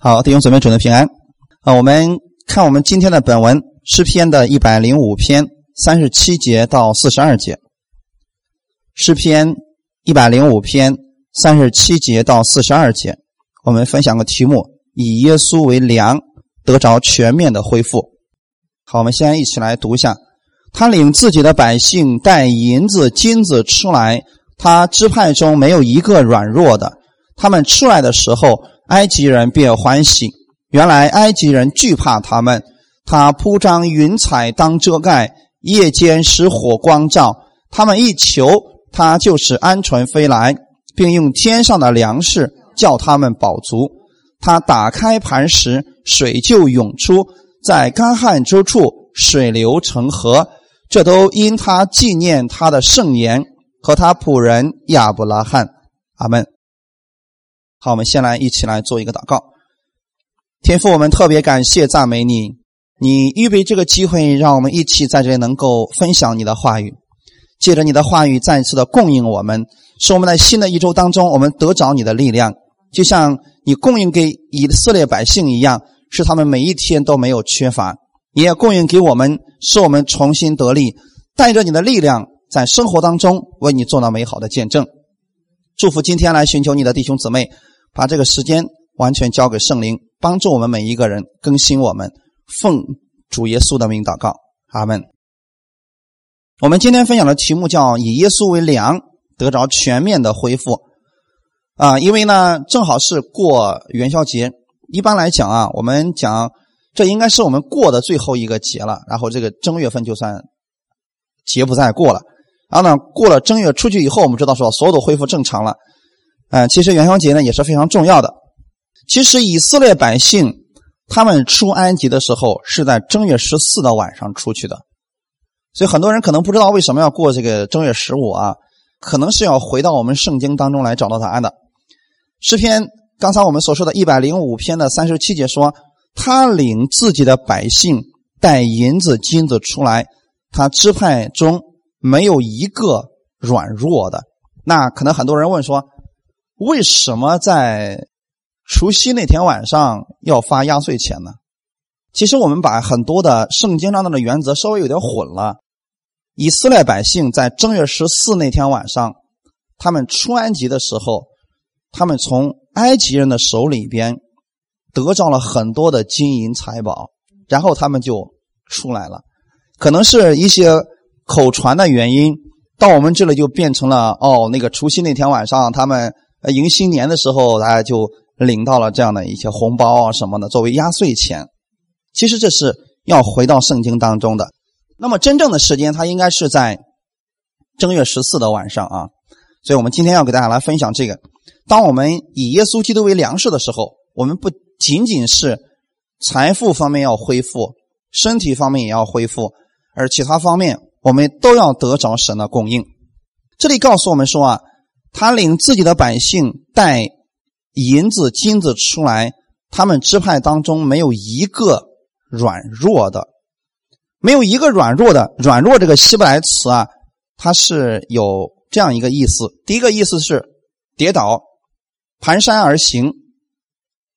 好，弟兄姊妹，主的平安啊！我们看我们今天的本文诗篇的一百零五篇三十七节到四十二节。诗篇一百零五篇三十七节到四十二节，我们分享个题目：以耶稣为粮，得着全面的恢复。好，我们先一起来读一下：他领自己的百姓带银子、金子出来，他支派中没有一个软弱的。他们出来的时候。埃及人便欢喜，原来埃及人惧怕他们。他铺张云彩当遮盖，夜间使火光照。他们一求，他就使鹌鹑飞来，并用天上的粮食叫他们饱足。他打开磐石，水就涌出，在干旱之处水流成河。这都因他纪念他的圣言和他仆人亚伯拉罕。阿门。好，我们先来一起来做一个祷告。天父，我们特别感谢赞美你，你预备这个机会，让我们一起在这里能够分享你的话语，借着你的话语再一次的供应我们，使我们在新的一周当中，我们得着你的力量，就像你供应给以色列百姓一样，使他们每一天都没有缺乏，你也供应给我们，使我们重新得力，带着你的力量，在生活当中为你做到美好的见证。祝福今天来寻求你的弟兄姊妹。把这个时间完全交给圣灵，帮助我们每一个人更新我们。奉主耶稣的名祷告，阿门。我们今天分享的题目叫“以耶稣为粮，得着全面的恢复”。啊，因为呢，正好是过元宵节。一般来讲啊，我们讲这应该是我们过的最后一个节了，然后这个正月份就算节不再过了。然后呢，过了正月出去以后，我们知道说所有都恢复正常了。嗯，其实元宵节呢也是非常重要的。其实以色列百姓他们出埃及的时候是在正月十四的晚上出去的，所以很多人可能不知道为什么要过这个正月十五啊，可能是要回到我们圣经当中来找到答案的。诗篇刚才我们所说的一百零五篇的三十七节说，他领自己的百姓带银子金子出来，他支派中没有一个软弱的。那可能很多人问说。为什么在除夕那天晚上要发压岁钱呢？其实我们把很多的圣经当中的原则稍微有点混了。以色列百姓在正月十四那天晚上，他们出埃及的时候，他们从埃及人的手里边得着了很多的金银财宝，然后他们就出来了。可能是一些口传的原因，到我们这里就变成了哦，那个除夕那天晚上他们。呃，迎新年的时候，大家就领到了这样的一些红包啊什么的，作为压岁钱。其实这是要回到圣经当中的。那么真正的时间，它应该是在正月十四的晚上啊。所以我们今天要给大家来分享这个：当我们以耶稣基督为粮食的时候，我们不仅仅是财富方面要恢复，身体方面也要恢复，而其他方面我们都要得着神的供应。这里告诉我们说啊。他领自己的百姓带银子、金子出来，他们支派当中没有一个软弱的，没有一个软弱的。软弱这个希伯来词啊，它是有这样一个意思：第一个意思是跌倒、蹒跚而行；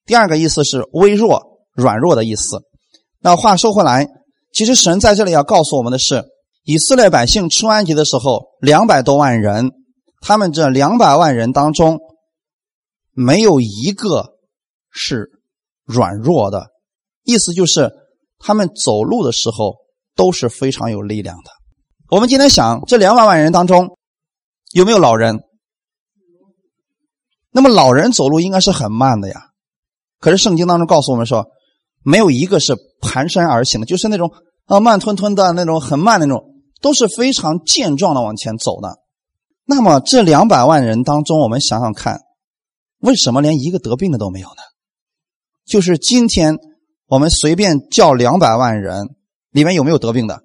第二个意思是微弱、软弱的意思。那话说回来，其实神在这里要告诉我们的是，以色列百姓出埃及的时候，两百多万人。他们这两百万人当中，没有一个是软弱的，意思就是他们走路的时候都是非常有力量的。我们今天想，这两百万人当中有没有老人？那么老人走路应该是很慢的呀。可是圣经当中告诉我们说，没有一个是蹒跚而行的，就是那种啊慢吞吞的那种很慢的那种，都是非常健壮的往前走的。那么这两百万人当中，我们想想看，为什么连一个得病的都没有呢？就是今天我们随便叫两百万人，里面有没有得病的？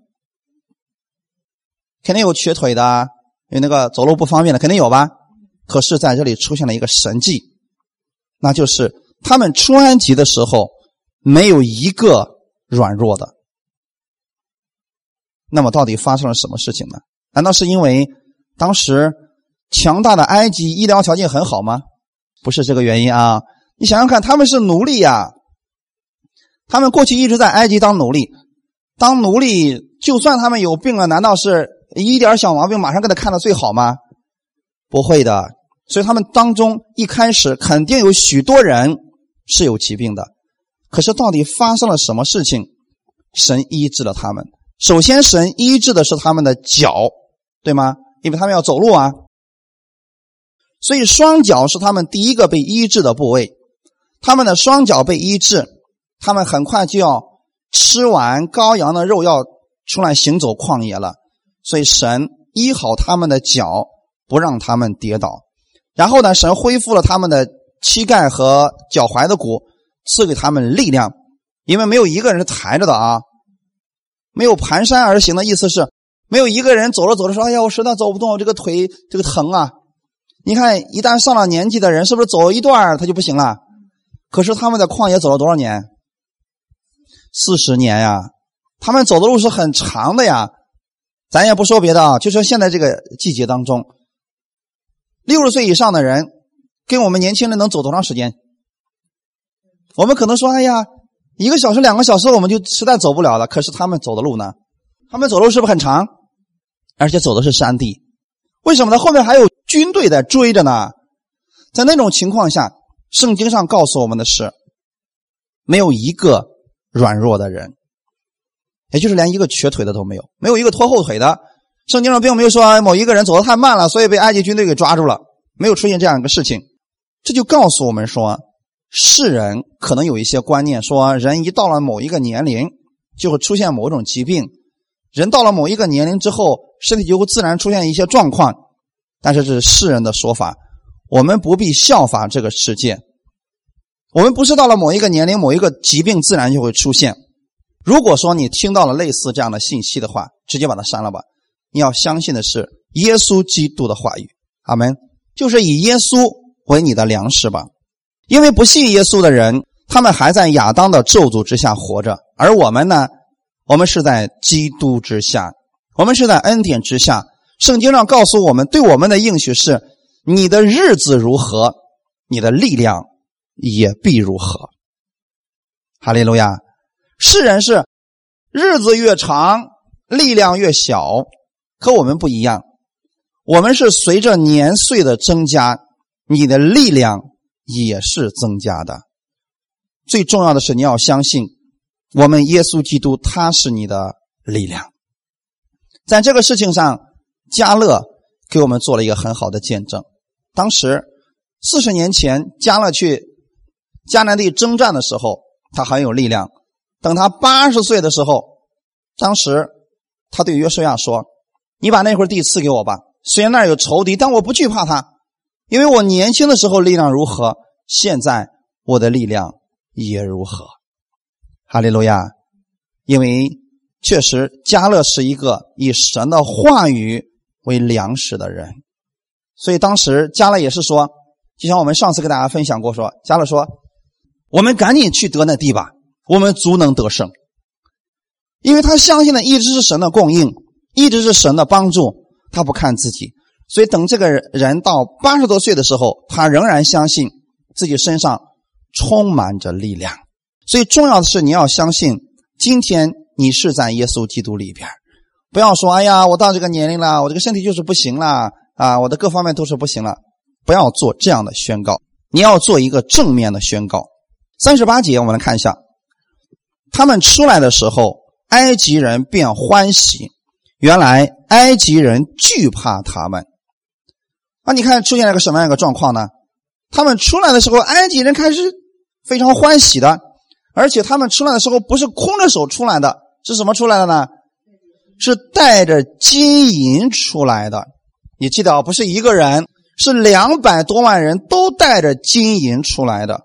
肯定有瘸腿的，有那个走路不方便的，肯定有吧？可是在这里出现了一个神迹，那就是他们出埃及的时候没有一个软弱的。那么到底发生了什么事情呢？难道是因为？当时强大的埃及医疗条件很好吗？不是这个原因啊。你想想看，他们是奴隶呀，他们过去一直在埃及当奴隶，当奴隶，就算他们有病了，难道是一点小毛病马上给他看的最好吗？不会的，所以他们当中一开始肯定有许多人是有疾病的，可是到底发生了什么事情？神医治了他们。首先，神医治的是他们的脚，对吗？因为他们要走路啊，所以双脚是他们第一个被医治的部位。他们的双脚被医治，他们很快就要吃完羔羊的肉，要出来行走旷野了。所以神医好他们的脚，不让他们跌倒。然后呢，神恢复了他们的膝盖和脚踝的骨，赐给他们力量，因为没有一个人是抬着的啊，没有蹒跚而行的意思是，没有一个人走着走着说：“哎呀，我实在走不动，我这个腿这个疼啊。”你看，一旦上了年纪的人，是不是走一段他就不行了？可是他们在旷野走了多少年？四十年呀！他们走的路是很长的呀。咱也不说别的啊，就说现在这个季节当中，六十岁以上的人跟我们年轻人能走多长时间？我们可能说，哎呀，一个小时、两个小时我们就实在走不了了。可是他们走的路呢？他们走路是不是很长？而且走的是山地，为什么呢？后面还有军队在追着呢。在那种情况下。圣经上告诉我们的是，没有一个软弱的人，也就是连一个瘸腿的都没有，没有一个拖后腿的。圣经上并没有说某一个人走得太慢了，所以被埃及军队给抓住了，没有出现这样一个事情。这就告诉我们说，世人可能有一些观念，说人一到了某一个年龄就会出现某种疾病，人到了某一个年龄之后，身体就会自然出现一些状况，但是这是世人的说法。我们不必效法这个世界，我们不是到了某一个年龄，某一个疾病自然就会出现。如果说你听到了类似这样的信息的话，直接把它删了吧。你要相信的是耶稣基督的话语，阿门。就是以耶稣为你的粮食吧。因为不信耶稣的人，他们还在亚当的咒诅之下活着，而我们呢，我们是在基督之下，我们是在恩典之下。圣经上告诉我们，对我们的应许是。你的日子如何，你的力量也必如何。哈利路亚！世人是日子越长，力量越小，和我们不一样。我们是随着年岁的增加，你的力量也是增加的。最重要的是，你要相信我们耶稣基督，他是你的力量。在这个事情上，加勒给我们做了一个很好的见证。当时四十年前，加勒去迦南地征战的时候，他很有力量。等他八十岁的时候，当时他对约书亚说：“你把那块地赐给我吧，虽然那有仇敌，但我不惧怕他，因为我年轻的时候力量如何，现在我的力量也如何。”哈利路亚！因为确实，加勒是一个以神的话语为粮食的人。所以当时加勒也是说，就像我们上次跟大家分享过，说加勒说：“我们赶紧去得那地吧，我们足能得胜。”因为他相信的一直是神的供应，一直是神的帮助，他不看自己。所以等这个人到八十多岁的时候，他仍然相信自己身上充满着力量。所以重要的是你要相信，今天你是在耶稣基督里边，不要说：“哎呀，我到这个年龄了，我这个身体就是不行了。”啊，我的各方面都是不行了，不要做这样的宣告。你要做一个正面的宣告。三十八节，我们来看一下，他们出来的时候，埃及人便欢喜。原来埃及人惧怕他们。啊，你看出现了个什么样一个状况呢？他们出来的时候，埃及人开始非常欢喜的，而且他们出来的时候不是空着手出来的，是什么出来的呢？是带着金银出来的。你记得啊，不是一个人，是两百多万人都带着金银出来的。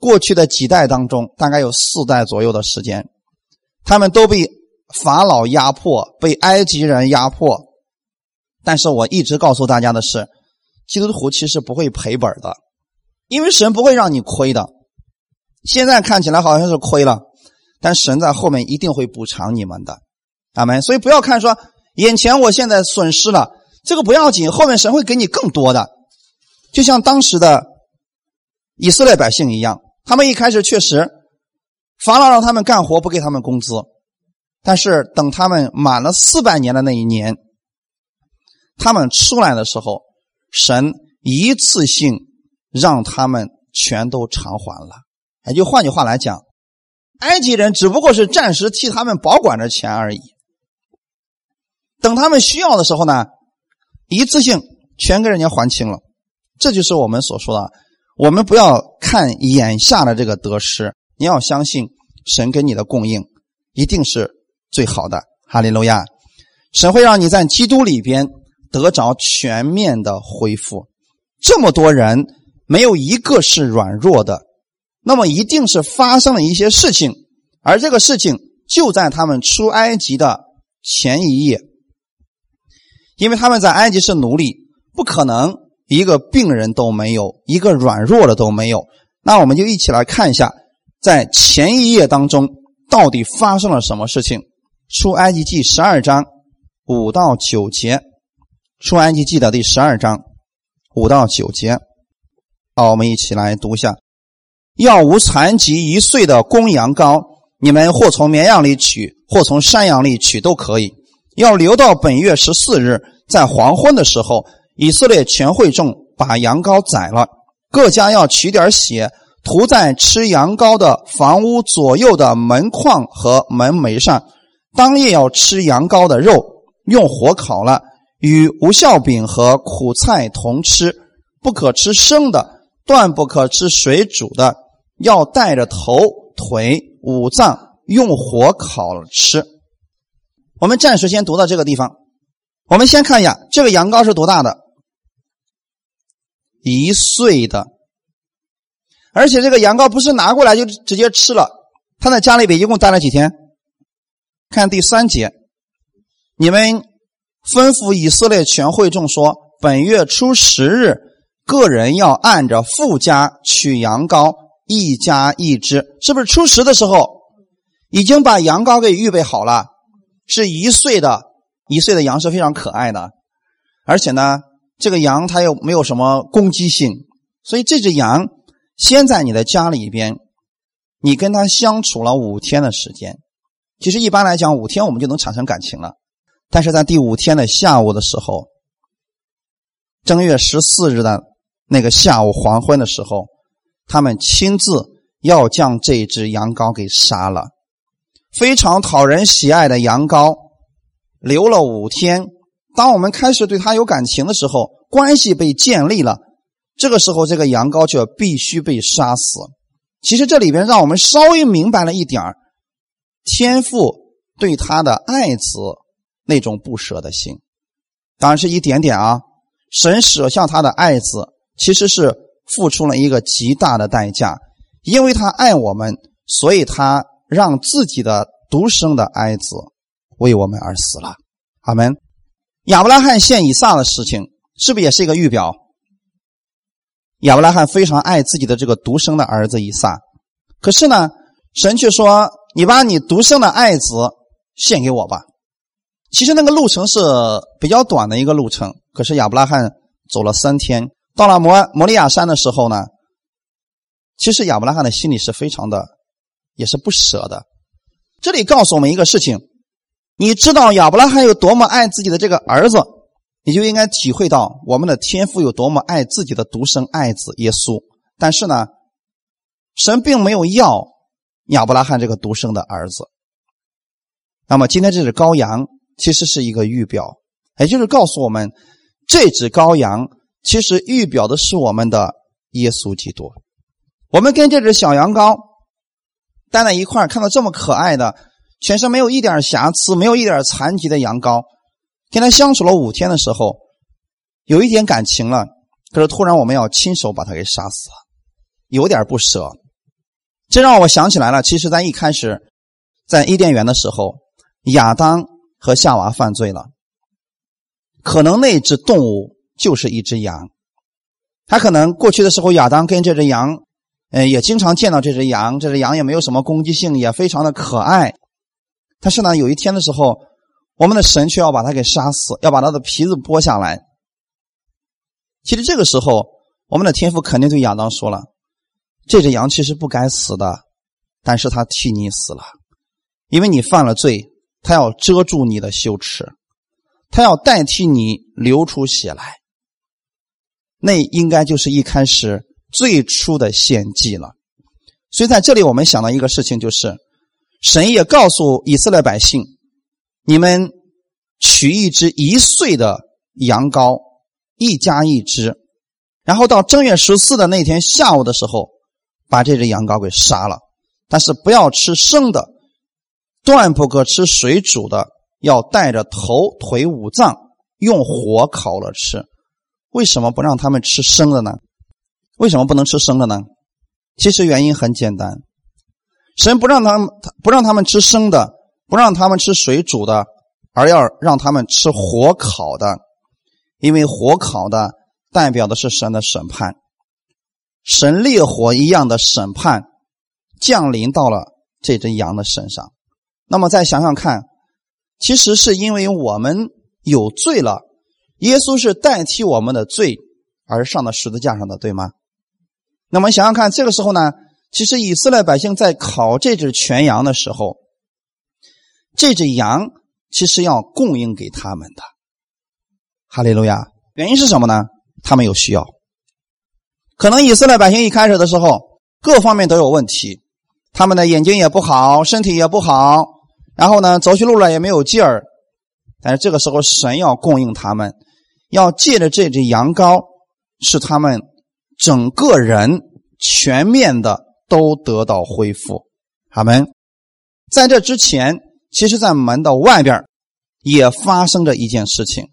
过去的几代当中，大概有四代左右的时间，他们都被法老压迫，被埃及人压迫。但是我一直告诉大家的是，基督徒其实不会赔本的，因为神不会让你亏的。现在看起来好像是亏了，但神在后面一定会补偿你们的，阿门。所以不要看说眼前我现在损失了。这个不要紧，后面神会给你更多的。就像当时的以色列百姓一样，他们一开始确实法老让他们干活，不给他们工资，但是等他们满了四百年的那一年，他们出来的时候，神一次性让他们全都偿还了。也就换句话来讲，埃及人只不过是暂时替他们保管着钱而已。等他们需要的时候呢，一次性全给人家还清了。这就是我们所说的，我们不要看眼下的这个得失，你要相信神给你的供应一定是最好的。哈利路亚！神会让你在基督里边得着全面的恢复。这么多人没有一个是软弱的，那么一定是发生了一些事情，而这个事情就在他们出埃及的前一夜，因为他们在埃及是奴隶，不可能。一个病人都没有，一个软弱的都没有。那我们就一起来看一下，在前一页当中到底发生了什么事情。出埃及记十二章五到九节，出埃及记的第十二章五到九节。好，我们一起来读一下：要无残疾一岁的公羊羔，你们或从绵羊里取，或从山羊里取都可以。要留到本月十四日，在黄昏的时候。以色列全会众把羊羔宰了，各家要取点血涂在吃羊羔的房屋左右的门框和门楣上。当夜要吃羊羔的肉，用火烤了，与无效饼和苦菜同吃，不可吃生的，断不可吃水煮的，要带着头、腿、五脏用火烤了吃。我们暂时先读到这个地方。我们先看一下这个羊羔是多大的。一岁的，而且这个羊羔不是拿过来就直接吃了，他在家里边一共待了几天？看第三节，你们吩咐以色列全会众说：本月初十日，个人要按着富家取羊羔，一家一只，是不是初十的时候已经把羊羔给预备好了？是一岁的，一岁的羊是非常可爱的，而且呢。这个羊它又没有什么攻击性，所以这只羊先在你的家里边，你跟它相处了五天的时间。其实一般来讲，五天我们就能产生感情了。但是在第五天的下午的时候，正月十四日的那个下午黄昏的时候，他们亲自要将这只羊羔给杀了，非常讨人喜爱的羊羔，留了五天。当我们开始对他有感情的时候，关系被建立了，这个时候这个羊羔就必须被杀死。其实这里边让我们稍微明白了一点天父对他的爱子那种不舍的心，当然是一点点啊。神舍下他的爱子，其实是付出了一个极大的代价，因为他爱我们，所以他让自己的独生的爱子为我们而死了。阿门。亚伯拉罕献以撒的事情，是不是也是一个预表？亚伯拉罕非常爱自己的这个独生的儿子以撒，可是呢，神却说：“你把你独生的爱子献给我吧。”其实那个路程是比较短的一个路程，可是亚伯拉罕走了三天，到了摩摩利亚山的时候呢，其实亚伯拉罕的心里是非常的，也是不舍的。这里告诉我们一个事情。你知道亚伯拉罕有多么爱自己的这个儿子，你就应该体会到我们的天父有多么爱自己的独生爱子耶稣。但是呢，神并没有要亚伯拉罕这个独生的儿子。那么今天这只羔羊其实是一个预表，也就是告诉我们，这只羔羊其实预表的是我们的耶稣基督。我们跟这只小羊羔待在一块看到这么可爱的。全身没有一点瑕疵，没有一点残疾的羊羔，跟他相处了五天的时候，有一点感情了。可是突然我们要亲手把他给杀死了，有点不舍。这让我想起来了，其实，在一开始，在伊甸园的时候，亚当和夏娃犯罪了，可能那只动物就是一只羊。他可能过去的时候，亚当跟这只羊，呃，也经常见到这只羊，这只羊也没有什么攻击性，也非常的可爱。但是呢，有一天的时候，我们的神却要把它给杀死，要把它的皮子剥下来。其实这个时候，我们的天父肯定对亚当说了：“这只羊其实不该死的，但是他替你死了，因为你犯了罪，他要遮住你的羞耻，他要代替你流出血来。那应该就是一开始最初的献祭了。所以在这里，我们想到一个事情，就是神也告诉以色列百姓：你们取一只一岁的羊羔，一家一只，然后到正月十四的那天下午的时候，把这只羊羔给杀了。但是不要吃生的，断不可吃水煮的，要带着头腿五脏用火烤了吃。为什么不让他们吃生的呢？为什么不能吃生的呢？其实原因很简单，神不让他们不让他们吃生的，不让他们吃水煮的，而要让他们吃火烤的，因为火烤的代表的是神的审判，神烈火一样的审判降临到了这只羊的身上。那么再想想看，其实是因为我们有罪了，耶稣是代替我们的罪而上的十字架上的，对吗？那么想想看，这个时候呢，其实以色列百姓在烤这只全羊的时候，这只羊其实要供应给他们的。哈利路亚！原因是什么呢？他们有需要。可能以色列百姓一开始的时候，各方面都有问题，他们的眼睛也不好，身体也不好，然后呢，走起路来也没有劲儿。但是这个时候，神要供应他们，要借着这只羊羔，使他们。整个人全面的都得到恢复，好门。在这之前，其实，在门的外边也发生着一件事情，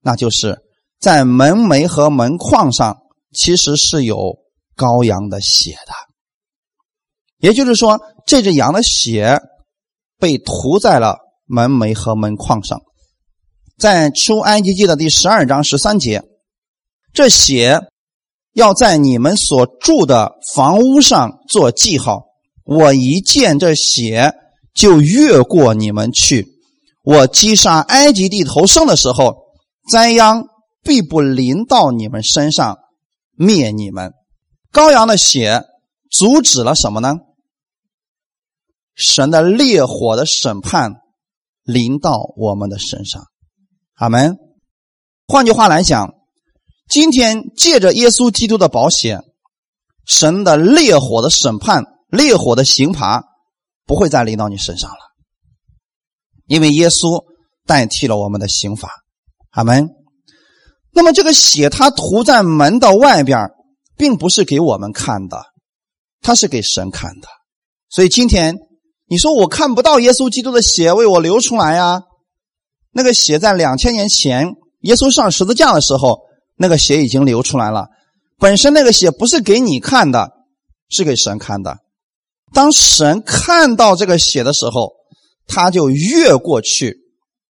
那就是在门楣和门框上，其实是有羔羊的血的。也就是说，这只羊的血被涂在了门楣和门框上。在出埃及记的第十二章十三节，这血。要在你们所住的房屋上做记号。我一见这血，就越过你们去。我击杀埃及地头生的时候，灾殃必不临到你们身上，灭你们。羔羊的血阻止了什么呢？神的烈火的审判临到我们的身上。阿门。换句话来讲。今天借着耶稣基督的保险，神的烈火的审判、烈火的刑罚不会再临到你身上了，因为耶稣代替了我们的刑罚。阿门。那么这个血它涂在门的外边，并不是给我们看的，它是给神看的。所以今天你说我看不到耶稣基督的血为我流出来呀？那个血在两千年前耶稣上十字架的时候。那个血已经流出来了，本身那个血不是给你看的，是给神看的。当神看到这个血的时候，他就越过去，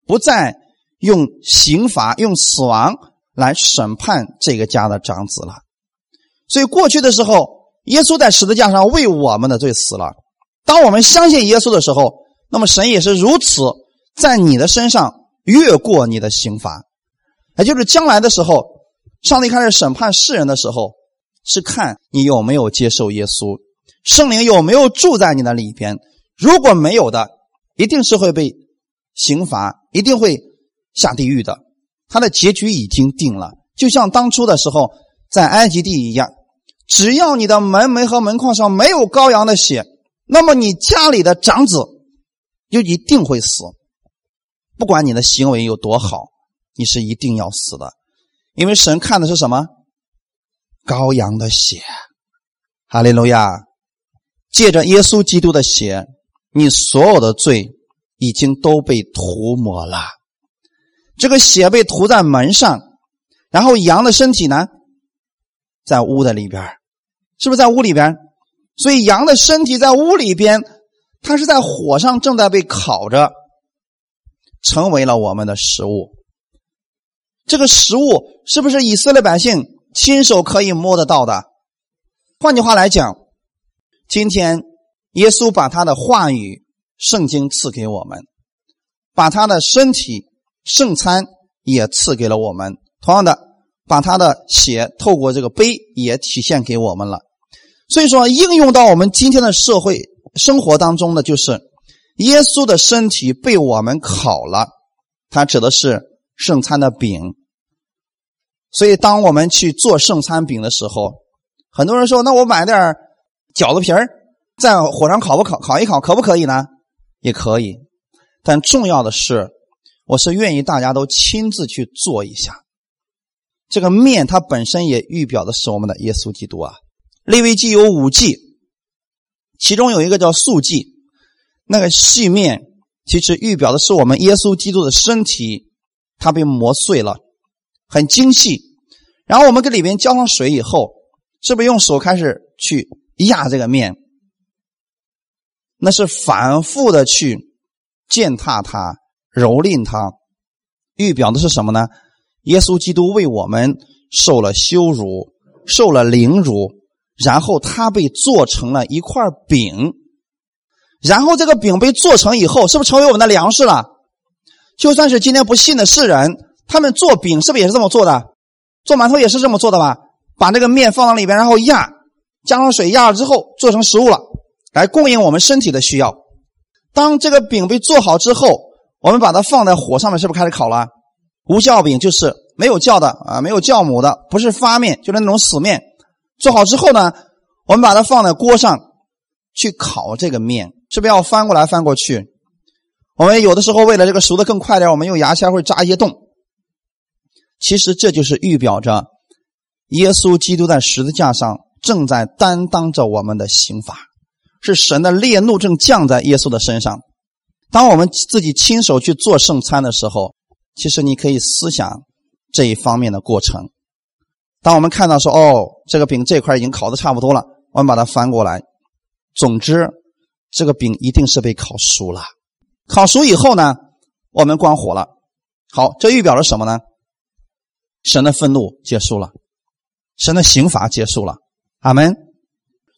不再用刑罚、用死亡来审判这个家的长子了。所以过去的时候，耶稣在十字架上为我们的罪死了。当我们相信耶稣的时候，那么神也是如此，在你的身上越过你的刑罚，也就是将来的时候。上帝开始审判世人的时候，是看你有没有接受耶稣，圣灵有没有住在你的里边。如果没有的，一定是会被刑罚，一定会下地狱的。他的结局已经定了，就像当初的时候在埃及地一样。只要你的门楣和门框上没有羔羊的血，那么你家里的长子就一定会死。不管你的行为有多好，你是一定要死的。因为神看的是什么？羔羊的血，哈利路亚！借着耶稣基督的血，你所有的罪已经都被涂抹了。这个血被涂在门上，然后羊的身体呢，在屋的里边，是不是在屋里边？所以羊的身体在屋里边，它是在火上正在被烤着，成为了我们的食物。这个食物是不是以色列百姓亲手可以摸得到的？换句话来讲，今天耶稣把他的话语、圣经赐给我们，把他的身体、圣餐也赐给了我们。同样的，把他的血透过这个杯也体现给我们了。所以说，应用到我们今天的社会生活当中的，就是耶稣的身体被我们烤了，它指的是圣餐的饼。所以，当我们去做圣餐饼的时候，很多人说：“那我买点饺子皮儿，在火上烤不烤？烤一烤，可不可以呢？”也可以。但重要的是，我是愿意大家都亲自去做一下。这个面它本身也预表的是我们的耶稣基督啊。利未记有五祭，其中有一个叫素祭，那个细面其实预表的是我们耶稣基督的身体，它被磨碎了。很精细，然后我们给里边浇上水以后，是不是用手开始去压这个面？那是反复的去践踏它、蹂躏它，预表的是什么呢？耶稣基督为我们受了羞辱，受了凌辱，然后他被做成了一块饼，然后这个饼被做成以后，是不是成为我们的粮食了？就算是今天不信的世人。他们做饼是不是也是这么做的？做馒头也是这么做的吧？把那个面放到里边，然后压，加上水压了之后，做成食物了，来供应我们身体的需要。当这个饼被做好之后，我们把它放在火上面，是不是开始烤了？无酵饼就是没有酵的啊，没有酵母的，不是发面，就是那种死面。做好之后呢，我们把它放在锅上去烤这个面，是不是要翻过来翻过去？我们有的时候为了这个熟的更快点，我们用牙签会扎一些洞。其实这就是预表着耶稣基督在十字架上正在担当着我们的刑罚，是神的烈怒正降在耶稣的身上。当我们自己亲手去做圣餐的时候，其实你可以思想这一方面的过程。当我们看到说：“哦，这个饼这块已经烤的差不多了”，我们把它翻过来。总之，这个饼一定是被烤熟了。烤熟以后呢，我们关火了。好，这预表着什么呢？神的愤怒结束了，神的刑罚结束了，阿门。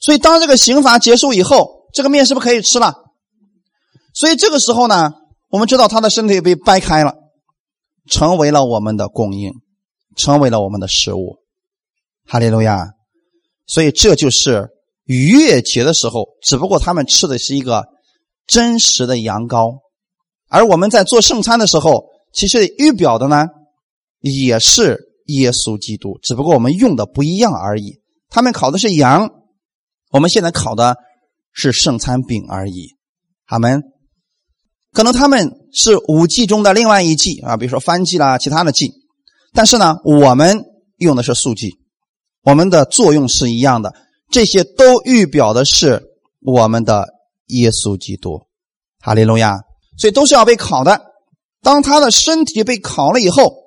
所以当这个刑罚结束以后，这个面是不是可以吃了？所以这个时候呢，我们知道他的身体被掰开了，成为了我们的供应，成为了我们的食物。哈利路亚。所以这就是逾越节的时候，只不过他们吃的是一个真实的羊羔，而我们在做圣餐的时候，其实预表的呢。也是耶稣基督，只不过我们用的不一样而已。他们烤的是羊，我们现在烤的是圣餐饼而已。他们可能他们是五祭中的另外一祭啊，比如说翻祭啦，其他的祭。但是呢，我们用的是素祭，我们的作用是一样的。这些都预表的是我们的耶稣基督，哈利路亚。所以都是要被烤的。当他的身体被烤了以后。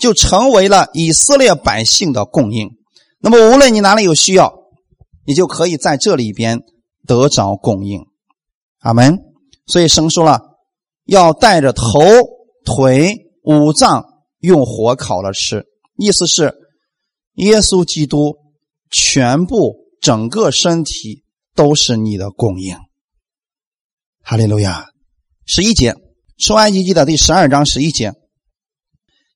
就成为了以色列百姓的供应。那么，无论你哪里有需要，你就可以在这里边得着供应。阿门。所以生说了，要带着头、腿、五脏用火烤了吃，意思是耶稣基督全部整个身体都是你的供应。哈利路亚。十一节，出埃及记的第十二章十一节。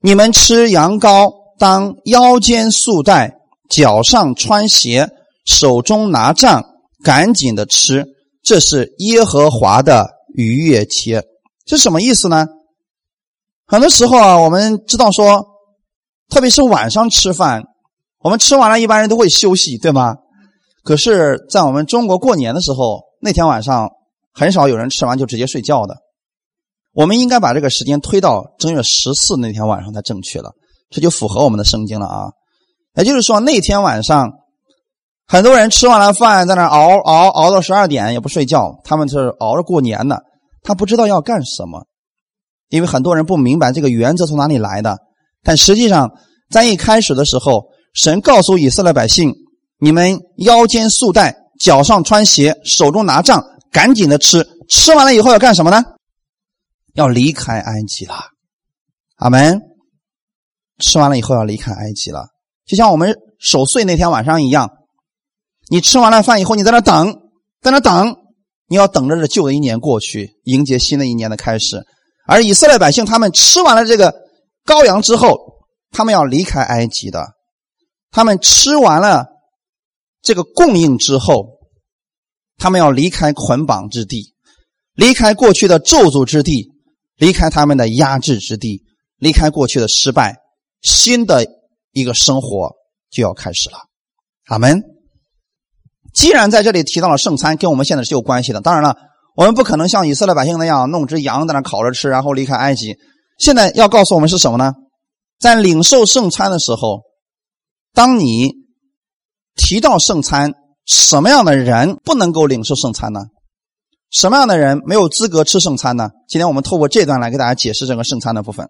你们吃羊羔，当腰间束带，脚上穿鞋，手中拿杖，赶紧的吃。这是耶和华的逾越节，这什么意思呢？很多时候啊，我们知道说，特别是晚上吃饭，我们吃完了，一般人都会休息，对吗？可是，在我们中国过年的时候，那天晚上很少有人吃完就直接睡觉的。我们应该把这个时间推到正月十四那天晚上才正确了，这就符合我们的圣经了啊。也就是说，那天晚上很多人吃完了饭，在那熬熬熬到十二点也不睡觉，他们是熬着过年的，他不知道要干什么，因为很多人不明白这个原则从哪里来的。但实际上，在一开始的时候，神告诉以色列百姓：“你们腰间束带，脚上穿鞋，手中拿杖，赶紧的吃。吃完了以后要干什么呢？”要离开埃及了，阿门。吃完了以后要离开埃及了，就像我们守岁那天晚上一样。你吃完了饭以后，你在那等，在那等，你要等着这旧的一年过去，迎接新的一年的开始。而以色列百姓他们吃完了这个羔羊之后，他们要离开埃及的。他们吃完了这个供应之后，他们要离开捆绑之地，离开过去的咒诅之地，离开他们的压制之地，离开过去的失败，新的一个生活就要开始了。阿门。既然在这里提到了圣餐，跟我们现在是有关系的。当然了，我们不可能像以色列百姓那样弄只羊在那烤着吃，然后离开埃及。现在要告诉我们是什么呢？在领受圣餐的时候，当你提到圣餐，什么样的人不能够领受圣餐呢？什么样的人没有资格吃圣餐呢？今天我们透过这段来给大家解释这个圣餐的部分。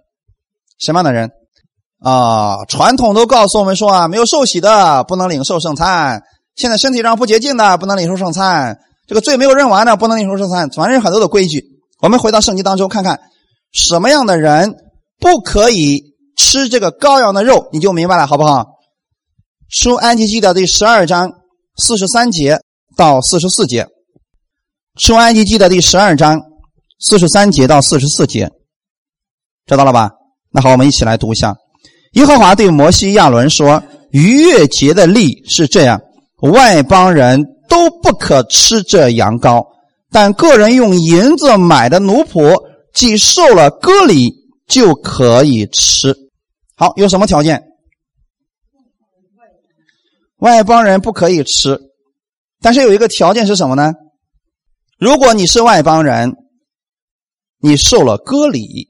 什么样的人啊？传统都告诉我们说啊，没有受洗的不能领受圣餐。现在身体上不洁净的不能领受圣餐，这个罪没有认完的不能领受圣餐，反正很多的规矩。我们回到圣经当中看看，什么样的人不可以吃这个羔羊的肉，你就明白了，好不好？出安吉记的第十二章四十三节到四十四节，出安吉记的第十二章四十三节到四十四节，知道了吧？那好，我们一起来读一下。耶和华对摩西亚伦说：“逾越节的例是这样。”外邦人都不可吃这羊羔，但个人用银子买的奴仆，既受了割礼，就可以吃。好，有什么条件？外邦人不可以吃，但是有一个条件是什么呢？如果你是外邦人，你受了割礼，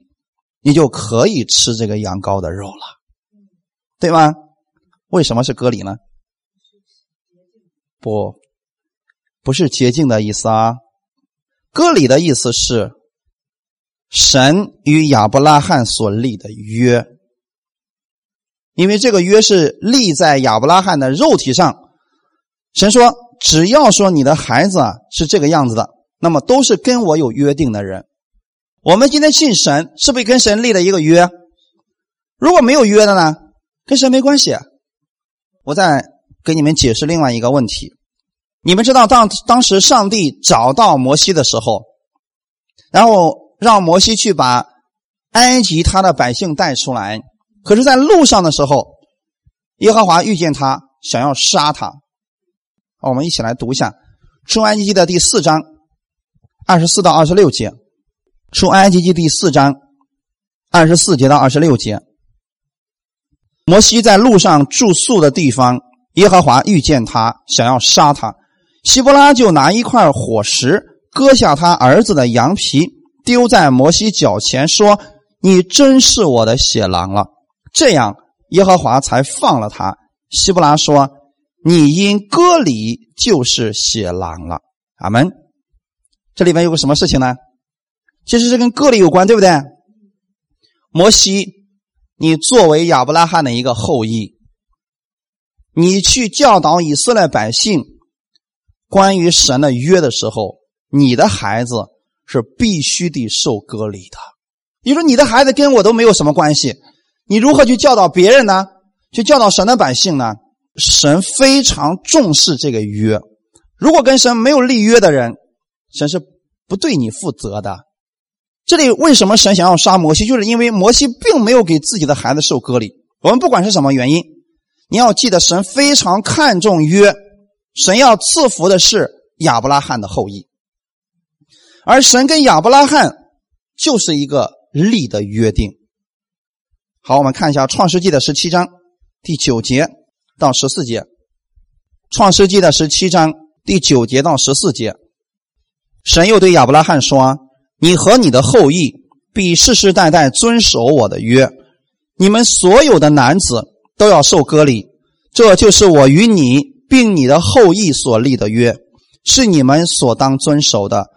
你就可以吃这个羊羔的肉了，对吗？为什么是割礼呢？不，不是洁净的意思啊。割礼的意思是神与亚伯拉罕所立的约，因为这个约是立在亚伯拉罕的肉体上。神说，只要说你的孩子啊是这个样子的，那么都是跟我有约定的人。我们今天信神，是不是跟神立了一个约？如果没有约的呢，跟神没关系。我再给你们解释另外一个问题。你们知道，当当时上帝找到摩西的时候，然后让摩西去把埃及他的百姓带出来。可是，在路上的时候，耶和华遇见他，想要杀他。我们一起来读一下《出埃及记》的第四章二十四到二十六节，《出埃及记》第四章二十四节到二十六节。摩西在路上住宿的地方，耶和华遇见他，想要杀他。希伯拉就拿一块火石割下他儿子的羊皮，丢在摩西脚前，说：“你真是我的血狼了。”这样，耶和华才放了他。希伯拉说：“你因割礼就是血狼了。”阿门。这里面有个什么事情呢？其实是跟割礼有关，对不对？摩西，你作为亚伯拉罕的一个后裔，你去教导以色列百姓。关于神的约的时候，你的孩子是必须得受割礼的。你说你的孩子跟我都没有什么关系，你如何去教导别人呢？去教导神的百姓呢？神非常重视这个约。如果跟神没有立约的人，神是不对你负责的。这里为什么神想要杀摩西？就是因为摩西并没有给自己的孩子受割礼。我们不管是什么原因，你要记得，神非常看重约。神要赐福的是亚伯拉罕的后裔，而神跟亚伯拉罕就是一个立的约定。好，我们看一下《创世纪》的十七章第九节到十四节，《创世纪》的十七章第九节到十四节，神又对亚伯拉罕说：“你和你的后裔必世世代代遵守我的约，你们所有的男子都要受割礼，这就是我与你。”并你的后裔所立的约，是你们所当遵守的。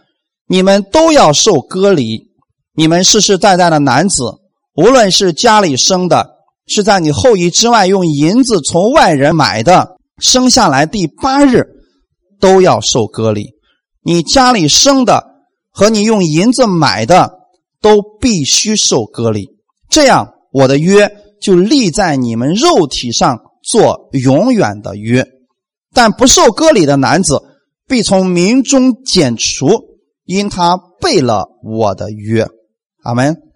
你们都要受割礼。你们世世代代的男子，无论是家里生的，是在你后裔之外用银子从外人买的，生下来第八日，都要受割礼。你家里生的和你用银子买的，都必须受割礼。这样，我的约就立在你们肉体上，做永远的约。但不受割礼的男子，必从民中剪除，因他背了我的约。阿门。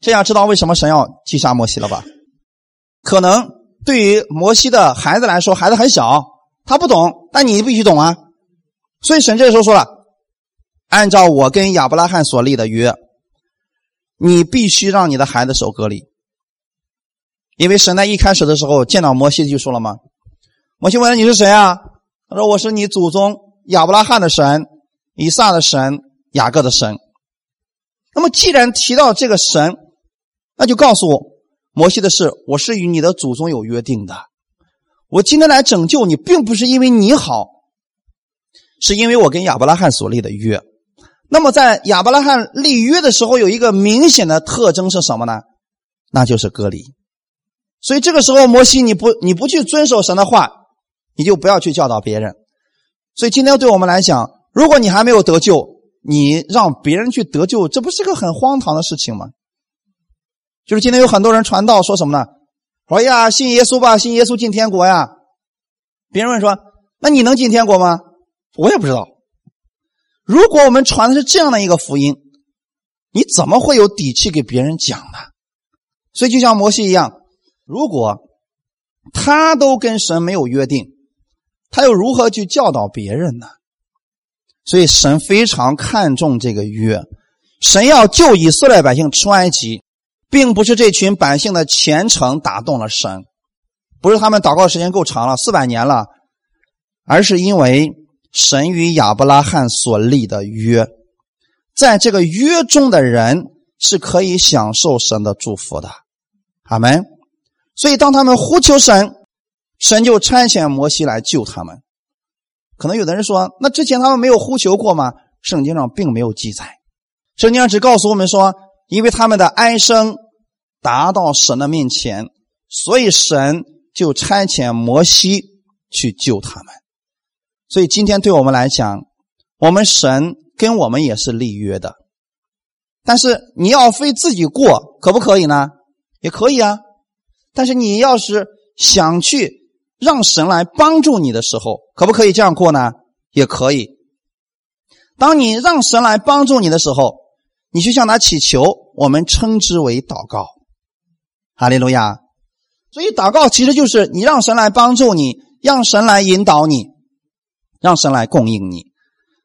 这样知道为什么神要击杀摩西了吧？可能对于摩西的孩子来说，孩子很小，他不懂，但你必须懂啊。所以神这时候说了，按照我跟亚伯拉罕所立的约，你必须让你的孩子守隔离。因为神在一开始的时候见到摩西就说了嘛，摩西问你是谁啊？他说我是你祖宗亚伯拉罕的神，以撒的神，雅各的神。那么既然提到这个神，那就告诉我摩西的是，我是与你的祖宗有约定的。我今天来拯救你，并不是因为你好，是因为我跟亚伯拉罕所立的约。那么在亚伯拉罕立约的时候，有一个明显的特征是什么呢？那就是隔离。所以这个时候，摩西，你不你不去遵守神的话，你就不要去教导别人。所以今天对我们来讲，如果你还没有得救，你让别人去得救，这不是个很荒唐的事情吗？就是今天有很多人传道说什么呢？说呀，信耶稣吧，信耶稣进天国呀。别人问说，那你能进天国吗？我也不知道。如果我们传的是这样的一个福音，你怎么会有底气给别人讲呢？所以就像摩西一样。如果他都跟神没有约定，他又如何去教导别人呢？所以神非常看重这个约，神要救以色列百姓出埃及，并不是这群百姓的虔诚打动了神，不是他们祷告时间够长了四百年了，而是因为神与亚伯拉罕所立的约，在这个约中的人是可以享受神的祝福的。阿门。所以，当他们呼求神，神就差遣摩西来救他们。可能有的人说：“那之前他们没有呼求过吗？”圣经上并没有记载，圣经上只告诉我们说，因为他们的哀声达到神的面前，所以神就差遣摩西去救他们。所以今天对我们来讲，我们神跟我们也是立约的，但是你要非自己过，可不可以呢？也可以啊。但是你要是想去让神来帮助你的时候，可不可以这样过呢？也可以。当你让神来帮助你的时候，你去向他祈求，我们称之为祷告。哈利路亚。所以祷告其实就是你让神来帮助你，让神来引导你，让神来供应你。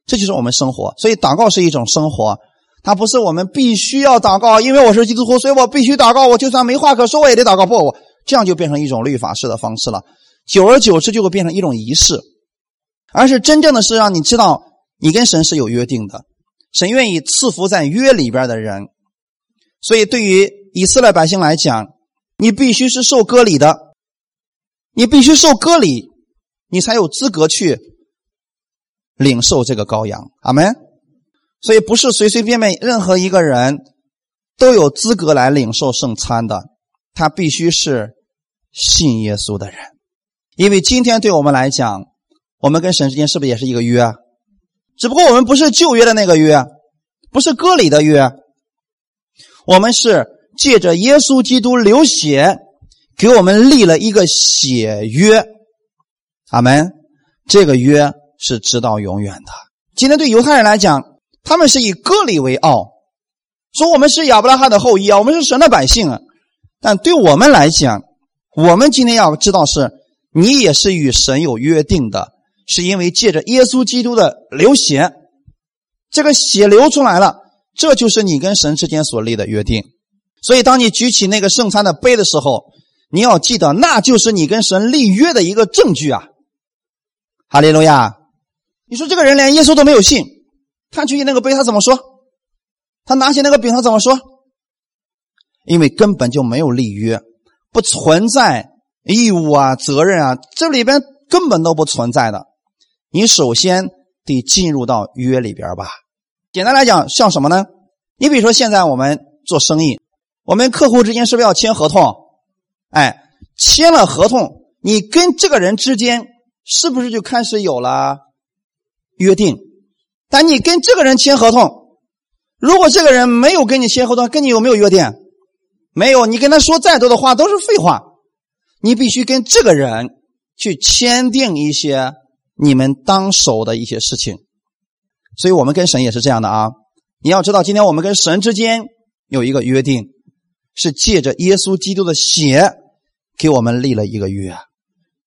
这就是我们生活。所以祷告是一种生活。它不是我们必须要祷告，因为我是基督徒，所以我必须祷告。我就算没话可说，我也得祷告。不，我这样就变成一种律法式的方式了。久而久之，就会变成一种仪式，而是真正的是让你知道，你跟神是有约定的，神愿意赐福在约里边的人。所以，对于以色列百姓来讲，你必须是受割礼的，你必须受割礼，你才有资格去领受这个羔羊。阿门。所以不是随随便便任何一个人都有资格来领受圣餐的，他必须是信耶稣的人。因为今天对我们来讲，我们跟神之间是不是也是一个约？啊只不过我们不是旧约的那个约，不是割礼的约，我们是借着耶稣基督流血给我们立了一个血约。阿门。这个约是直到永远的。今天对犹太人来讲。他们是以割礼为傲，说我们是亚伯拉罕的后裔啊，我们是神的百姓啊。但对我们来讲，我们今天要知道是，你也是与神有约定的，是因为借着耶稣基督的流血，这个血流出来了，这就是你跟神之间所立的约定。所以，当你举起那个圣餐的杯的时候，你要记得，那就是你跟神立约的一个证据啊。哈利路亚！你说这个人连耶稣都没有信。看去那个杯，他怎么说？他拿起那个饼，他怎么说？因为根本就没有立约，不存在义务啊、责任啊，这里边根本都不存在的。你首先得进入到约里边吧。简单来讲，像什么呢？你比如说，现在我们做生意，我们客户之间是不是要签合同？哎，签了合同，你跟这个人之间是不是就开始有了约定？但你跟这个人签合同，如果这个人没有跟你签合同，跟你有没有约定？没有，你跟他说再多的话都是废话。你必须跟这个人去签订一些你们当守的一些事情。所以我们跟神也是这样的啊！你要知道，今天我们跟神之间有一个约定，是借着耶稣基督的血给我们立了一个约。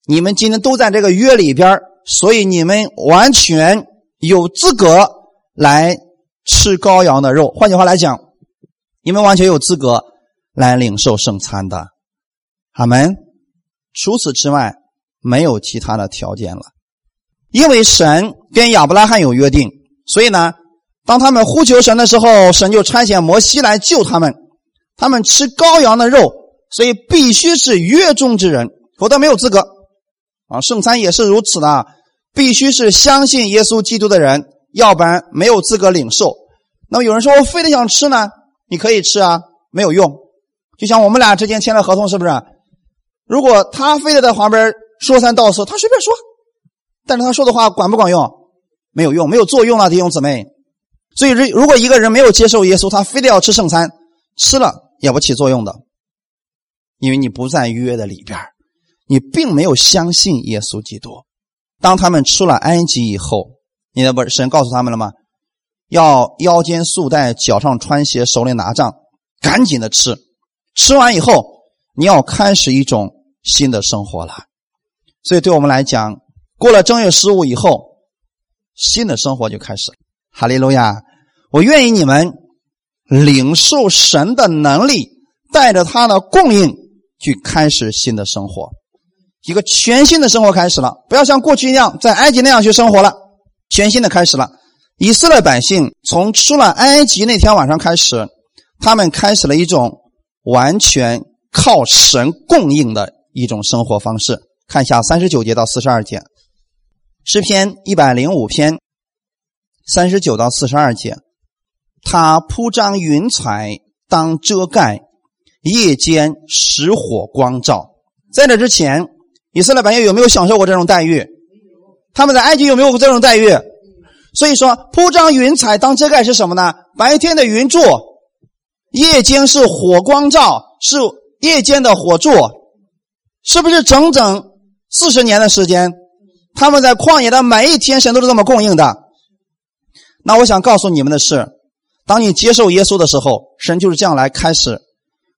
你们今天都在这个约里边，所以你们完全有资格来吃羔羊的肉。换句话来讲，你们完全有资格来领受圣餐的。阿门。除此之外，没有其他的条件了。因为神跟亚伯拉罕有约定，所以呢，当他们呼求神的时候，神就差遣摩西来救他们。他们吃羔羊的肉，所以必须是约中之人，否则没有资格。啊，圣餐也是如此的，必须是相信耶稣基督的人，要不然没有资格领受。那么有人说我非得想吃呢，你可以吃啊，没有用。就像我们俩之间签了合同，是不是？如果他非得在旁边说三道四，他随便说，但是他说的话管不管用？没有用，没有作用啊，弟兄姊妹。所以，如如果一个人没有接受耶稣，他非得要吃圣餐，吃了也不起作用的，因为你不在约的里边。你并没有相信耶稣基督。当他们出了埃及以后，你的不是神告诉他们了吗？要腰间束带，脚上穿鞋，手里拿杖，赶紧的吃。吃完以后，你要开始一种新的生活了。所以，对我们来讲，过了正月十五以后，新的生活就开始。哈利路亚！我愿意你们领受神的能力，带着他的供应去开始新的生活。一个全新的生活开始了，不要像过去一样在埃及那样去生活了，全新的开始了。以色列百姓从出了埃及那天晚上开始，他们开始了一种完全靠神供应的一种生活方式。看一下三十九节到四十二节，诗篇一百零五篇三十九到四十二节，他铺张云彩当遮盖，夜间使火光照。在这之前。以色列百姓有没有享受过这种待遇？他们在埃及有没有过这种待遇？所以说，铺张云彩当遮盖是什么呢？白天的云柱，夜间是火光照，是夜间的火柱，是不是整整四十年的时间？他们在旷野的每一天，神都是这么供应的。那我想告诉你们的是，当你接受耶稣的时候，神就是这样来开始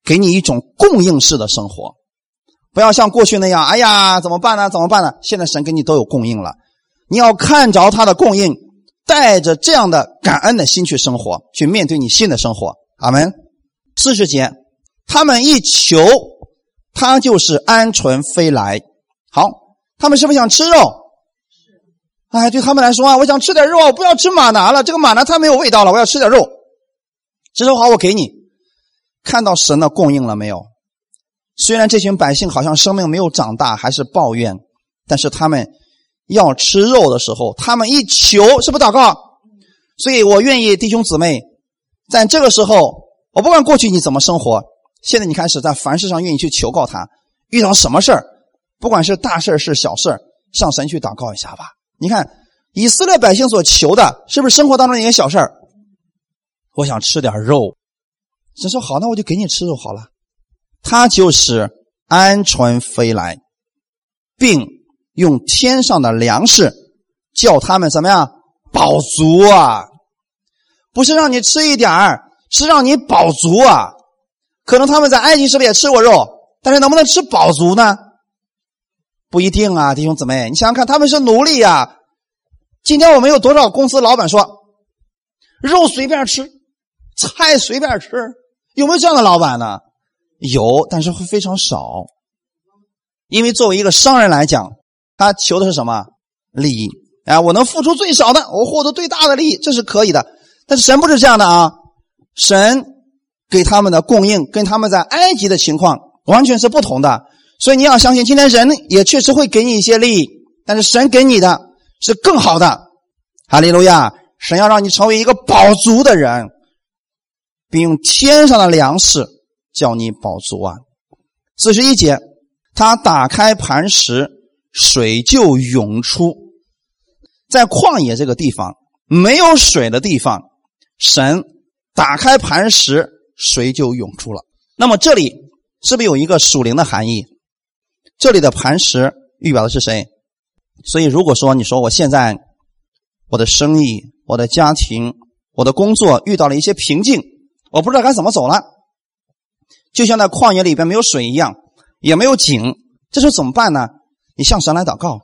给你一种供应式的生活。不要像过去那样，哎呀，怎么办呢？怎么办呢？现在神给你都有供应了，你要看着他的供应，带着这样的感恩的心去生活，去面对你新的生活。阿门。四十节，他们一求，他就是鹌鹑飞来。好，他们是不是想吃肉？哎，对他们来说啊，我想吃点肉，我不要吃马拿了，这个马拿太没有味道了，我要吃点肉。这说好，我给你。看到神的供应了没有？虽然这群百姓好像生命没有长大，还是抱怨，但是他们要吃肉的时候，他们一求，是不祷告？所以我愿意弟兄姊妹，在这个时候，我不管过去你怎么生活，现在你开始在凡事上愿意去求告他。遇到什么事儿，不管是大事是小事向神去祷告一下吧。你看以色列百姓所求的，是不是生活当中一些小事儿？我想吃点肉，神说好，那我就给你吃肉好了。他就是鹌鹑飞来，并用天上的粮食叫他们怎么样饱足啊？不是让你吃一点儿，是让你饱足啊！可能他们在埃及是不是也吃过肉？但是能不能吃饱足呢？不一定啊，弟兄姊妹，你想想看，他们是奴隶呀。今天我们有多少公司老板说肉随便吃，菜随便吃？有没有这样的老板呢？有，但是会非常少，因为作为一个商人来讲，他求的是什么利益？哎，我能付出最少的，我获得最大的利益，这是可以的。但是神不是这样的啊，神给他们的供应跟他们在埃及的情况完全是不同的。所以你要相信，今天人也确实会给你一些利益，但是神给你的是更好的。哈利路亚！神要让你成为一个饱足的人，并用天上的粮食。叫你饱足啊！四十一节，他打开磐石，水就涌出。在旷野这个地方，没有水的地方，神打开磐石，水就涌出了。那么这里是不是有一个属灵的含义？这里的磐石预表的是谁？所以如果说你说我现在我的生意、我的家庭、我的工作遇到了一些瓶颈，我不知道该怎么走了。就像在旷野里边没有水一样，也没有井，这时候怎么办呢？你向神来祷告，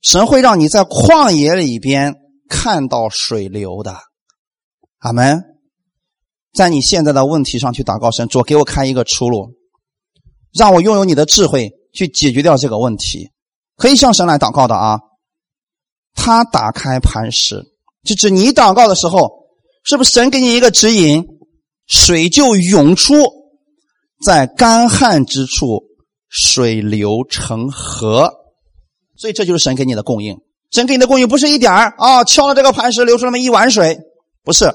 神会让你在旷野里边看到水流的。阿门。在你现在的问题上去祷告，神主给我开一个出路，让我拥有你的智慧去解决掉这个问题。可以向神来祷告的啊。他打开磐石，就指你祷告的时候，是不是神给你一个指引，水就涌出，在干旱之处，水流成河。所以这就是神给你的供应。神给你的供应不是一点儿啊，敲了这个磐石流出那么一碗水，不是。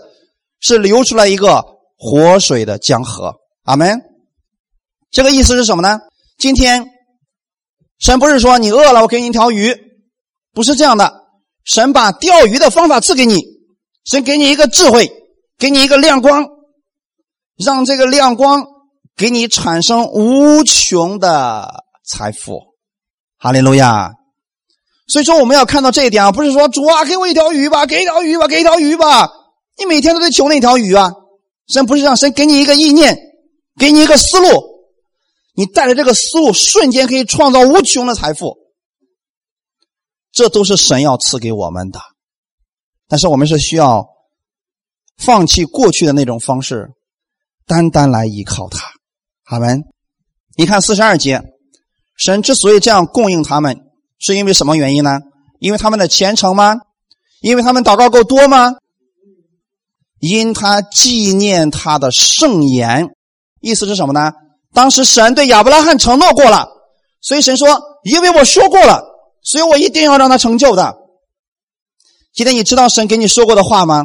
是流出来一个活水的江河，阿门。这个意思是什么呢？今天神不是说你饿了我给你一条鱼，不是这样的。神把钓鱼的方法赐给你，神给你一个智慧，给你一个亮光，让这个亮光给你产生无穷的财富。哈利路亚。所以说我们要看到这一点啊，不是说主啊给我一条鱼吧，给一条鱼吧，给一条鱼吧。你每天都在求那条鱼啊！神不是让神给你一个意念，给你一个思路，你带着这个思路，瞬间可以创造无穷的财富。这都是神要赐给我们的，但是我们是需要放弃过去的那种方式，单单来依靠他。好门。你看四十二节，神之所以这样供应他们，是因为什么原因呢？因为他们的虔诚吗？因为他们祷告够多吗？因他纪念他的圣言，意思是什么呢？当时神对亚伯拉罕承诺过了，所以神说：“因为我说过了，所以我一定要让他成就的。”今天你知道神给你说过的话吗？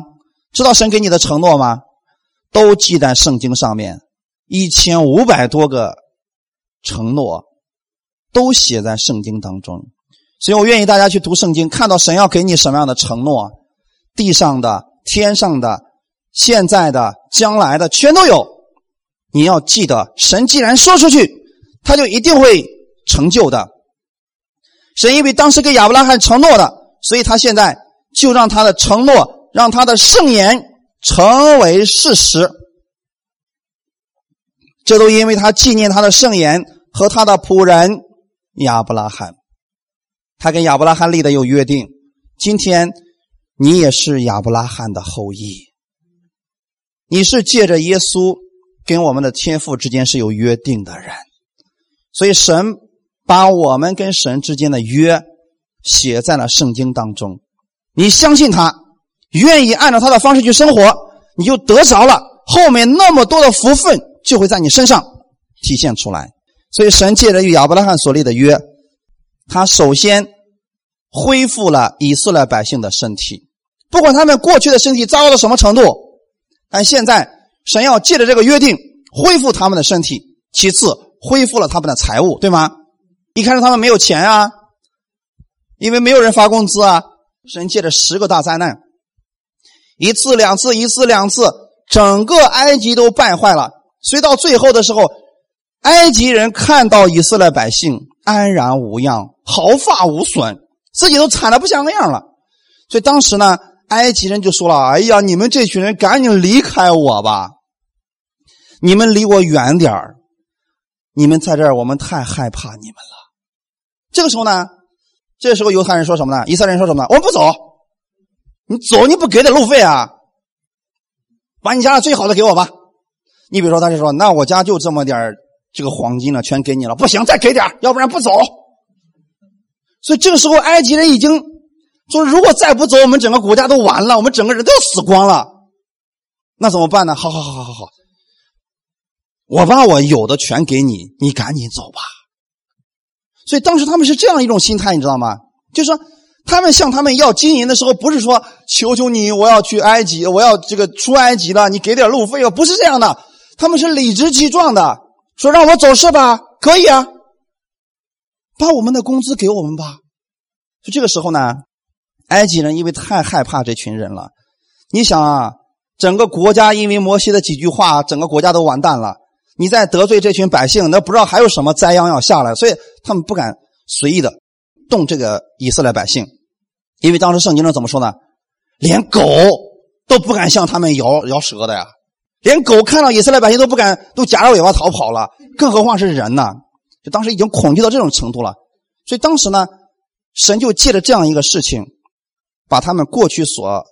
知道神给你的承诺吗？都记在圣经上面，一千五百多个承诺都写在圣经当中。所以我愿意大家去读圣经，看到神要给你什么样的承诺，地上的、天上的。现在的、将来的全都有，你要记得，神既然说出去，他就一定会成就的。神因为当时给亚伯拉罕承诺的，所以他现在就让他的承诺，让他的圣言成为事实。这都因为他纪念他的圣言和他的仆人亚伯拉罕，他跟亚伯拉罕立的有约定。今天你也是亚伯拉罕的后裔。你是借着耶稣跟我们的天父之间是有约定的人，所以神把我们跟神之间的约写在了圣经当中。你相信他，愿意按照他的方式去生活，你就得着了后面那么多的福分，就会在你身上体现出来。所以神借着与亚伯拉罕所立的约，他首先恢复了以色列百姓的身体，不管他们过去的身体糟糕到什么程度。但现在神要借着这个约定恢复他们的身体，其次恢复了他们的财物，对吗？一开始他们没有钱啊，因为没有人发工资啊。神借着十个大灾难，一次两次，一次两次，整个埃及都败坏了。所以到最后的时候，埃及人看到以色列百姓安然无恙，毫发无损，自己都惨的不像个样了。所以当时呢。埃及人就说了：“哎呀，你们这群人赶紧离开我吧！你们离我远点儿！你们在这儿，我们太害怕你们了。”这个时候呢，这时候犹太人说什么呢？以色列人说什么？我们不走，你走你不给点路费啊？把你家的最好的给我吧。你比如说，他就说：“那我家就这么点这个黄金了，全给你了。”不行，再给点要不然不走。所以这个时候，埃及人已经。说如果再不走，我们整个国家都完了，我们整个人都要死光了，那怎么办呢？好好好好好好，我把我有的全给你，你赶紧走吧。所以当时他们是这样一种心态，你知道吗？就是说，他们向他们要金银的时候，不是说求求你，我要去埃及，我要这个出埃及了，你给点路费吧，不是这样的。他们是理直气壮的说：“让我走是吧？可以啊，把我们的工资给我们吧。”就这个时候呢。埃及人因为太害怕这群人了，你想啊，整个国家因为摩西的几句话，整个国家都完蛋了。你再得罪这群百姓，那不知道还有什么灾殃要下来，所以他们不敢随意的动这个以色列百姓，因为当时圣经上怎么说呢？连狗都不敢向他们摇摇舌的呀，连狗看到以色列百姓都不敢，都夹着尾巴逃跑了，更何况是人呢？就当时已经恐惧到这种程度了。所以当时呢，神就借着这样一个事情，把他们过去所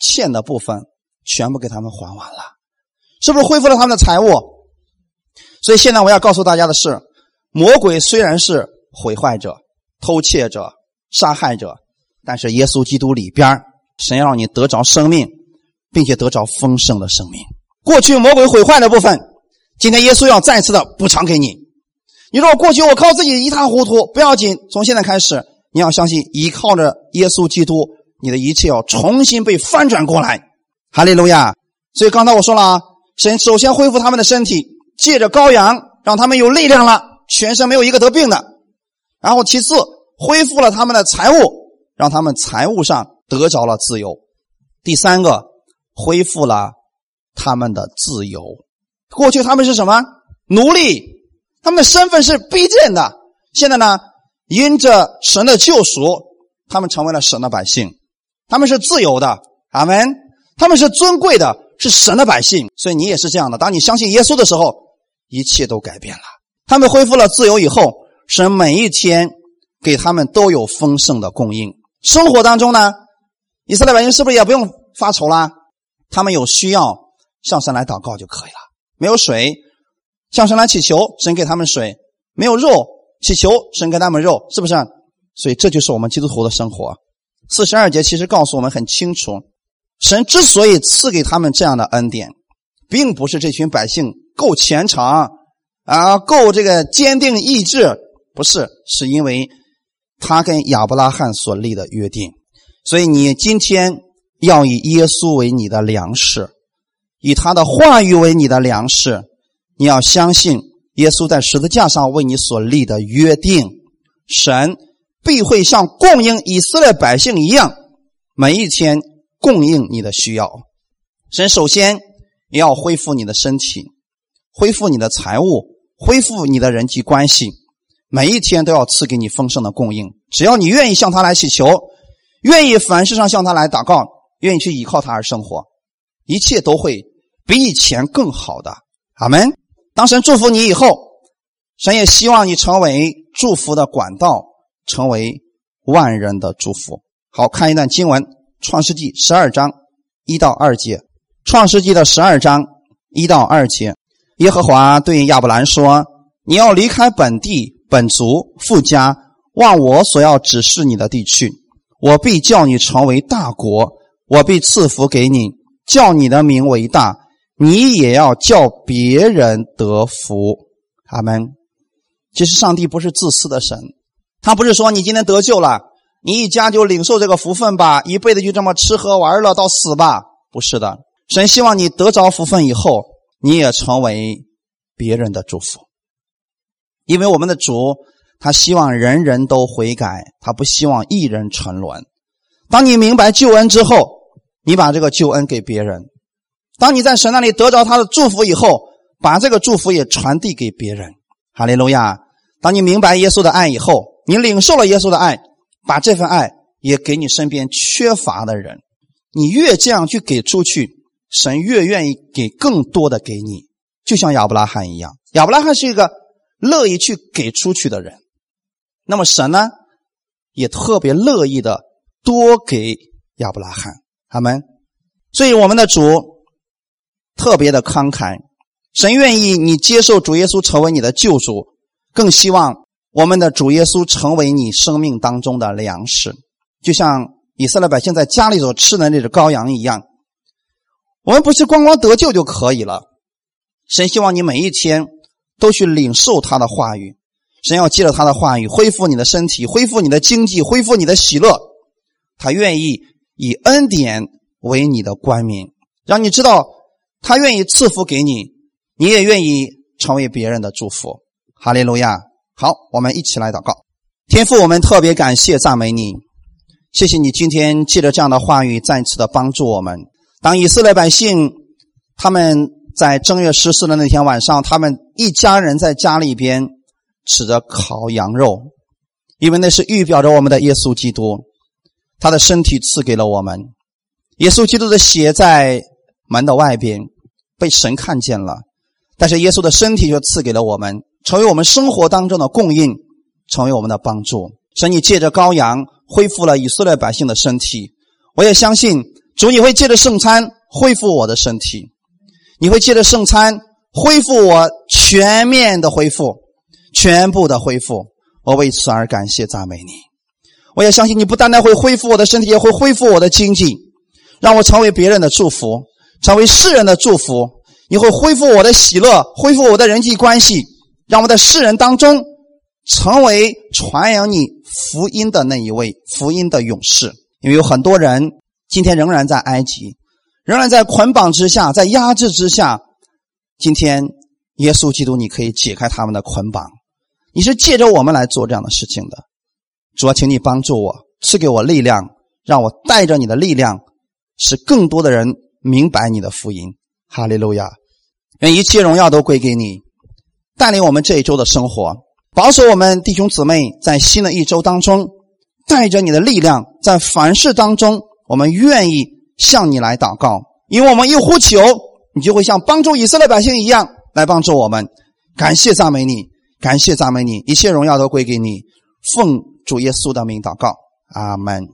欠的部分全部给他们还完了，是不是恢复了他们的财物？所以现在我要告诉大家的是，魔鬼虽然是毁坏者、偷窃者、杀害者，但是耶稣基督里边，神要让你得着生命，并且得着丰盛的生命。过去魔鬼毁坏的部分，今天耶稣要再次的补偿给你。你说我过去我靠自己一塌糊涂，不要紧，从现在开始，你要相信，依靠着耶稣基督，你的一切要重新被翻转过来。哈利路亚！所以刚才我说了啊，神首先恢复他们的身体，借着羔羊让他们有力量了，全身没有一个得病的。然后其次恢复了他们的财物，让他们财务上得着了自由。第三个恢复了他们的自由。过去他们是什么奴隶？他们的身份是卑贱的，现在呢，因着神的救赎，他们成为了神的百姓，他们是自由的，阿门。他们是尊贵的，是神的百姓，所以你也是这样的。当你相信耶稣的时候，一切都改变了。他们恢复了自由以后，神每一天给他们都有丰盛的供应。生活当中呢，以色列百姓是不是也不用发愁啦？他们有需要向神来祷告就可以了。没有水。向神来祈求，神给他们水；没有肉，祈求神给他们肉，是不是？所以这就是我们基督徒的生活。四十二节其实告诉我们很清楚，神之所以赐给他们这样的恩典，并不是这群百姓够虔诚啊，够这个坚定意志，不是，是因为他跟亚伯拉罕所立的约定。所以你今天要以耶稣为你的粮食，以他的话语为你的粮食。你要相信耶稣在十字架上为你所立的约定，神必会像供应以色列百姓一样，每一天供应你的需要。神首先也要恢复你的身体，恢复你的财物，恢复你的人际关系，每一天都要赐给你丰盛的供应。只要你愿意向他来祈求，愿意凡事上向他来祷告，愿意去依靠他而生活，一切都会比以前更好的。阿门。当神祝福你以后，神也希望你成为祝福的管道，成为万人的祝福。好看一段经文，《创世纪》十二章一到二节，《创世纪》的十二章一到二节，耶和华对亚伯兰说：“你要离开本地、本族、富家，往我所要指示你的地去。我必叫你成为大国，我必赐福给你，叫你的名为大。”你也要叫别人得福，阿门。其实上帝不是自私的神，他不是说你今天得救了，你一家就领受这个福分吧，一辈子就这么吃喝玩乐到死吧？不是的，神希望你得着福分以后，你也成为别人的祝福。因为我们的主，他希望人人都悔改，他不希望一人沉沦。当你明白救恩之后，你把这个救恩给别人。当你在神那里得着他的祝福以后，把这个祝福也传递给别人。哈利路亚！当你明白耶稣的爱以后，你领受了耶稣的爱，把这份爱也给你身边缺乏的人。你越这样去给出去，神越愿意给更多的给你。就像亚伯拉罕一样，亚伯拉罕是一个乐意去给出去的人。那么神呢，也特别乐意的多给亚伯拉罕。他们，所以我们的主。特别的慷慨，神愿意你接受主耶稣成为你的救主，更希望我们的主耶稣成为你生命当中的粮食，就像以色列百姓在家里所吃的那只羔羊一样。我们不是光光得救就可以了，神希望你每一天都去领受他的话语，神要借着他的话语恢复你的身体，恢复你的经济，恢复你的喜乐。他愿意以恩典为你的冠冕，让你知道。他愿意赐福给你，你也愿意成为别人的祝福。哈利路亚！好，我们一起来祷告。天父，我们特别感谢赞美你，谢谢你今天借着这样的话语再次的帮助我们。当以色列百姓他们在正月十四的那天晚上，他们一家人在家里边吃着烤羊肉，因为那是预表着我们的耶稣基督，他的身体赐给了我们，耶稣基督的血在门的外边。被神看见了，但是耶稣的身体却赐给了我们，成为我们生活当中的供应。成为我们的帮助。神，你借着羔羊恢复了以色列百姓的身体，我也相信主你会借着圣餐恢复我的身体，你会借着圣餐恢复我全面的恢复，全部的恢复。我为此而感谢赞美你。我也相信你不单单会恢复我的身体，也会恢复我的经济，让我成为别人的祝福，成为世人的祝福。你会恢复我的喜乐，恢复我的人际关系，让我在世人当中成为传扬你福音的那一位福音的勇士。因为有很多人今天仍然在埃及，仍然在捆绑之下，在压制之下。今天耶稣基督，你可以解开他们的捆绑。你是借着我们来做这样的事情的。主啊，请你帮助我，赐给我力量，让我带着你的力量，使更多的人明白你的福音。哈利路亚！愿一切荣耀都归给你，带领我们这一周的生活，保守我们弟兄姊妹在新的一周当中，带着你的力量，在凡事当中，我们愿意向你来祷告，因为我们一呼求，你就会像帮助以色列百姓一样来帮助我们。感谢赞美你，感谢赞美你，一切荣耀都归给你。奉。主耶稣的名祷告，阿门。